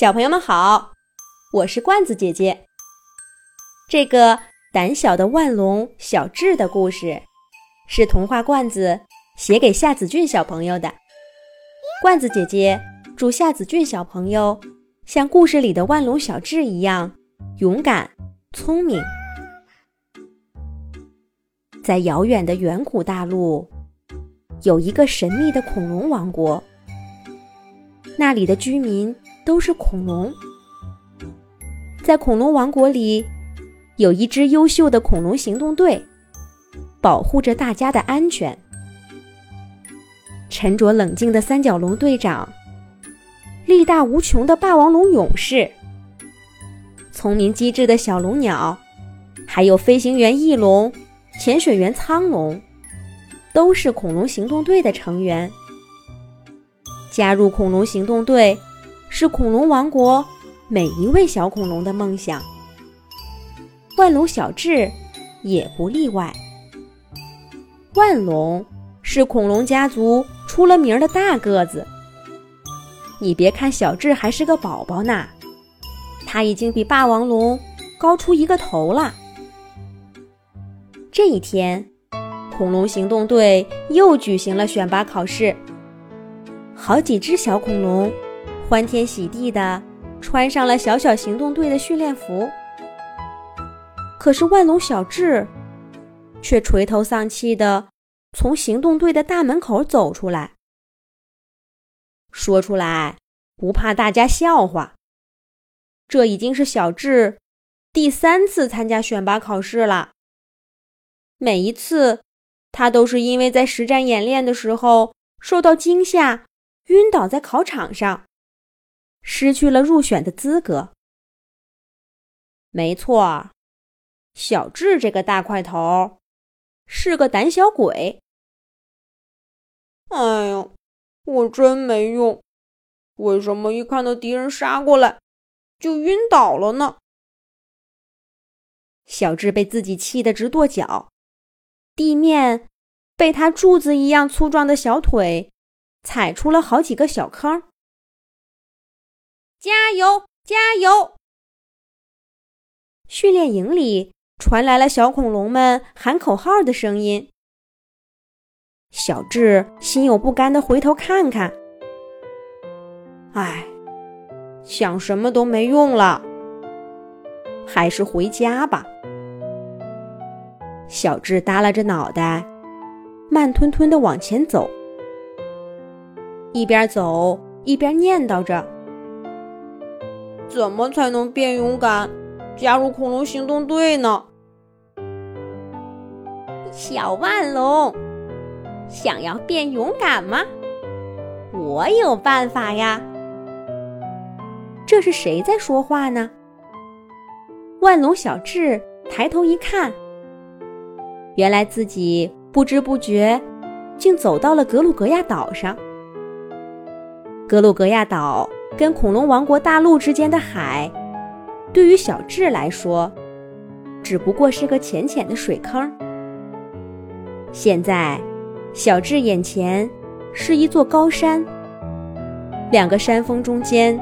小朋友们好，我是罐子姐姐。这个胆小的万龙小智的故事，是童话罐子写给夏子俊小朋友的。罐子姐姐祝夏子俊小朋友像故事里的万龙小智一样勇敢、聪明。在遥远的远古大陆，有一个神秘的恐龙王国，那里的居民。都是恐龙，在恐龙王国里，有一支优秀的恐龙行动队，保护着大家的安全。沉着冷静的三角龙队长，力大无穷的霸王龙勇士，聪明机智的小龙鸟，还有飞行员翼龙、潜水员苍龙，都是恐龙行动队的成员。加入恐龙行动队。是恐龙王国每一位小恐龙的梦想，万龙小智也不例外。万龙是恐龙家族出了名的大个子，你别看小智还是个宝宝呢，他已经比霸王龙高出一个头了。这一天，恐龙行动队又举行了选拔考试，好几只小恐龙。欢天喜地的穿上了小小行动队的训练服，可是万龙小智却垂头丧气的从行动队的大门口走出来。说出来不怕大家笑话，这已经是小智第三次参加选拔考试了。每一次，他都是因为在实战演练的时候受到惊吓，晕倒在考场上。失去了入选的资格。没错，小智这个大块头是个胆小鬼。哎呦，我真没用！为什么一看到敌人杀过来就晕倒了呢？小智被自己气得直跺脚，地面被他柱子一样粗壮的小腿踩出了好几个小坑。加油！加油！训练营里传来了小恐龙们喊口号的声音。小智心有不甘的回头看看，唉，想什么都没用了，还是回家吧。小智耷拉着脑袋，慢吞吞的往前走，一边走一边念叨着。怎么才能变勇敢，加入恐龙行动队呢？小万龙，想要变勇敢吗？我有办法呀！这是谁在说话呢？万龙小智抬头一看，原来自己不知不觉竟走到了格鲁格亚岛上。格鲁格亚岛。跟恐龙王国大陆之间的海，对于小智来说，只不过是个浅浅的水坑。现在，小智眼前是一座高山，两个山峰中间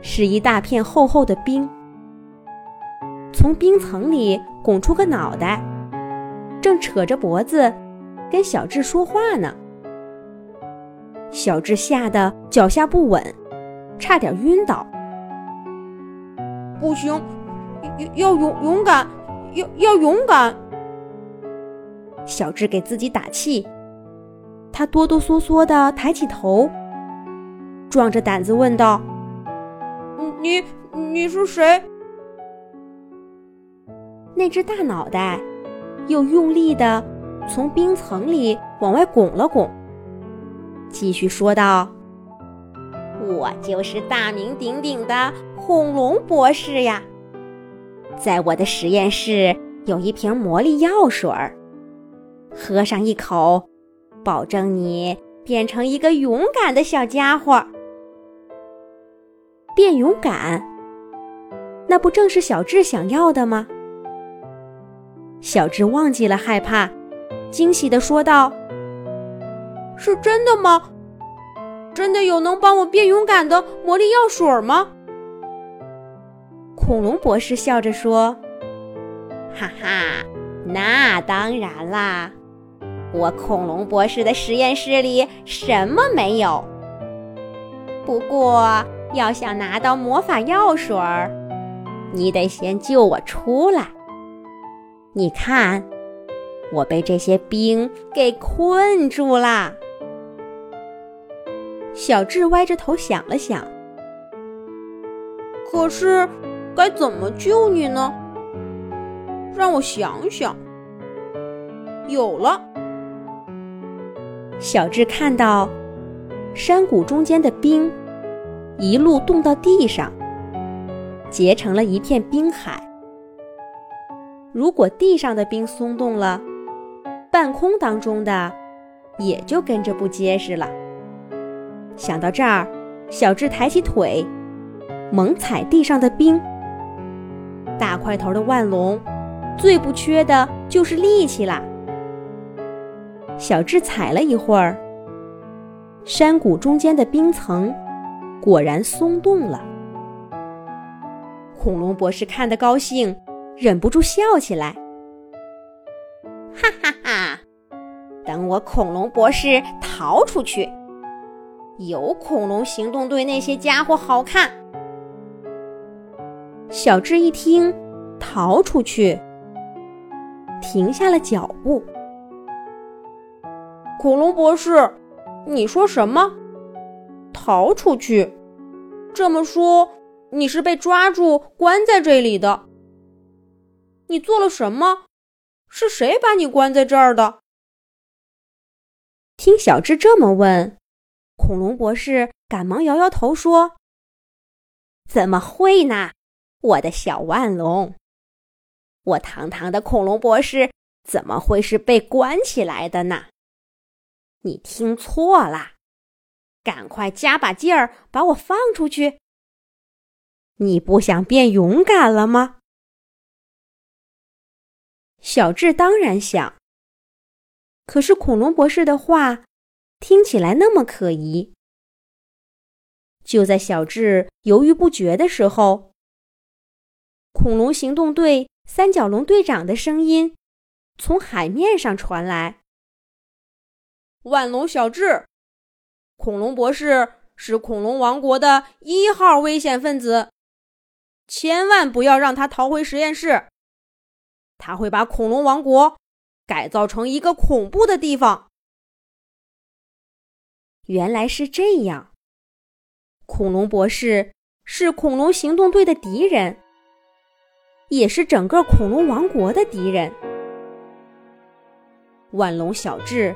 是一大片厚厚的冰，从冰层里拱出个脑袋，正扯着脖子跟小智说话呢。小智吓得脚下不稳。差点晕倒！不行，要要勇勇敢，要要勇敢！小智给自己打气，他哆哆嗦嗦的抬起头，壮着胆子问道：“你你是谁？”那只大脑袋又用力的从冰层里往外拱了拱，继续说道。我就是大名鼎鼎的恐龙博士呀，在我的实验室有一瓶魔力药水儿，喝上一口，保证你变成一个勇敢的小家伙。变勇敢，那不正是小智想要的吗？小智忘记了害怕，惊喜地说道：“是真的吗？”真的有能帮我变勇敢的魔力药水吗？恐龙博士笑着说：“哈哈，那当然啦，我恐龙博士的实验室里什么没有。不过，要想拿到魔法药水，你得先救我出来。你看，我被这些冰给困住啦。”小智歪着头想了想，可是该怎么救你呢？让我想想。有了，小智看到山谷中间的冰一路冻到地上，结成了一片冰海。如果地上的冰松动了，半空当中的也就跟着不结实了。想到这儿，小智抬起腿，猛踩地上的冰。大块头的万龙最不缺的就是力气啦。小智踩了一会儿，山谷中间的冰层果然松动了。恐龙博士看得高兴，忍不住笑起来：“哈哈哈！等我恐龙博士逃出去！”有恐龙行动队那些家伙好看。小智一听，逃出去，停下了脚步。恐龙博士，你说什么？逃出去？这么说，你是被抓住关在这里的？你做了什么？是谁把你关在这儿的？听小智这么问。恐龙博士赶忙摇摇头说：“怎么会呢，我的小万龙！我堂堂的恐龙博士怎么会是被关起来的呢？你听错了，赶快加把劲儿把我放出去！你不想变勇敢了吗？”小智当然想，可是恐龙博士的话。听起来那么可疑。就在小智犹豫不决的时候，恐龙行动队三角龙队长的声音从海面上传来：“万龙小智，恐龙博士是恐龙王国的一号危险分子，千万不要让他逃回实验室，他会把恐龙王国改造成一个恐怖的地方。”原来是这样，恐龙博士是恐龙行动队的敌人，也是整个恐龙王国的敌人。万龙小智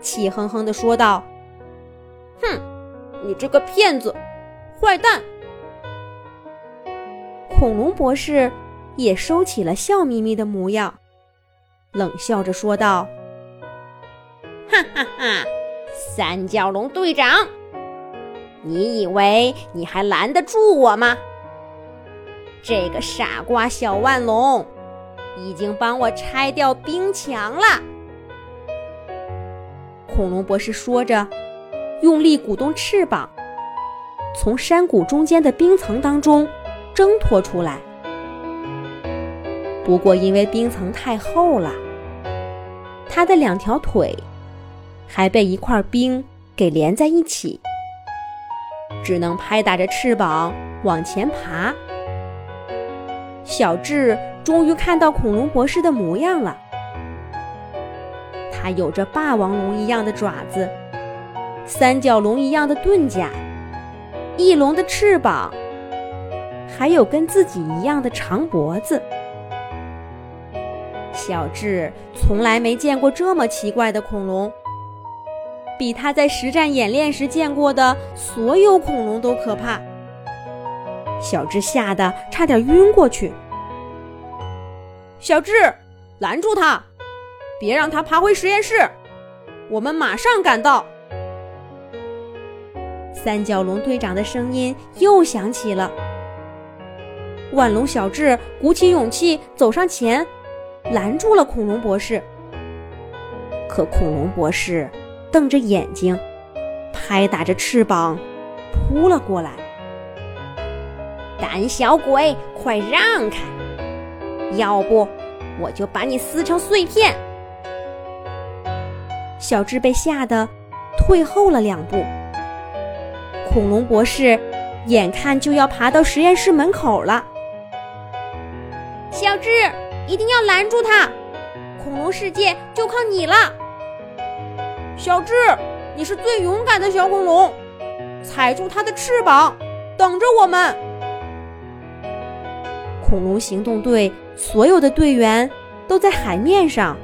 气哼哼地说道：“哼，你这个骗子，坏蛋！”恐龙博士也收起了笑眯眯的模样，冷笑着说道：“哈哈哈！”三角龙队长，你以为你还拦得住我吗？这个傻瓜小万龙已经帮我拆掉冰墙了。恐龙博士说着，用力鼓动翅膀，从山谷中间的冰层当中挣脱出来。不过，因为冰层太厚了，他的两条腿。还被一块冰给连在一起，只能拍打着翅膀往前爬。小智终于看到恐龙博士的模样了，他有着霸王龙一样的爪子，三角龙一样的盾甲，翼龙的翅膀，还有跟自己一样的长脖子。小智从来没见过这么奇怪的恐龙。比他在实战演练时见过的所有恐龙都可怕，小智吓得差点晕过去。小智，拦住他，别让他爬回实验室，我们马上赶到。三角龙队长的声音又响起了。万龙小智鼓起勇气走上前，拦住了恐龙博士。可恐龙博士。瞪着眼睛，拍打着翅膀，扑了过来。胆小鬼，快让开！要不我就把你撕成碎片！小智被吓得退后了两步。恐龙博士眼看就要爬到实验室门口了，小智一定要拦住他！恐龙世界就靠你了，小智，你是最勇敢的小恐龙，踩住它的翅膀，等着我们！恐龙行动队所有的队员都在海面上，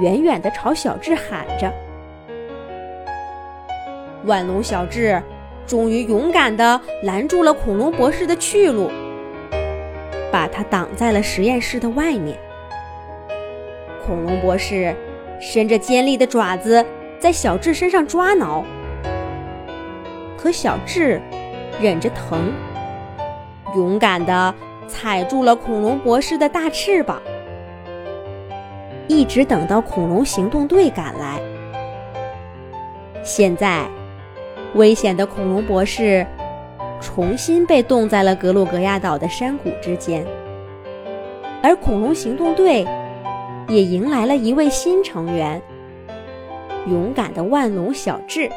远远的朝小智喊着。万龙小智终于勇敢的拦住了恐龙博士的去路，把他挡在了实验室的外面。恐龙博士伸着尖利的爪子在小智身上抓挠，可小智忍着疼，勇敢的踩住了恐龙博士的大翅膀，一直等到恐龙行动队赶来。现在，危险的恐龙博士重新被冻在了格鲁格亚岛的山谷之间，而恐龙行动队。也迎来了一位新成员——勇敢的万龙小智。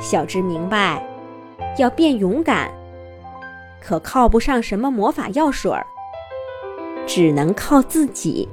小智明白，要变勇敢，可靠不上什么魔法药水儿，只能靠自己。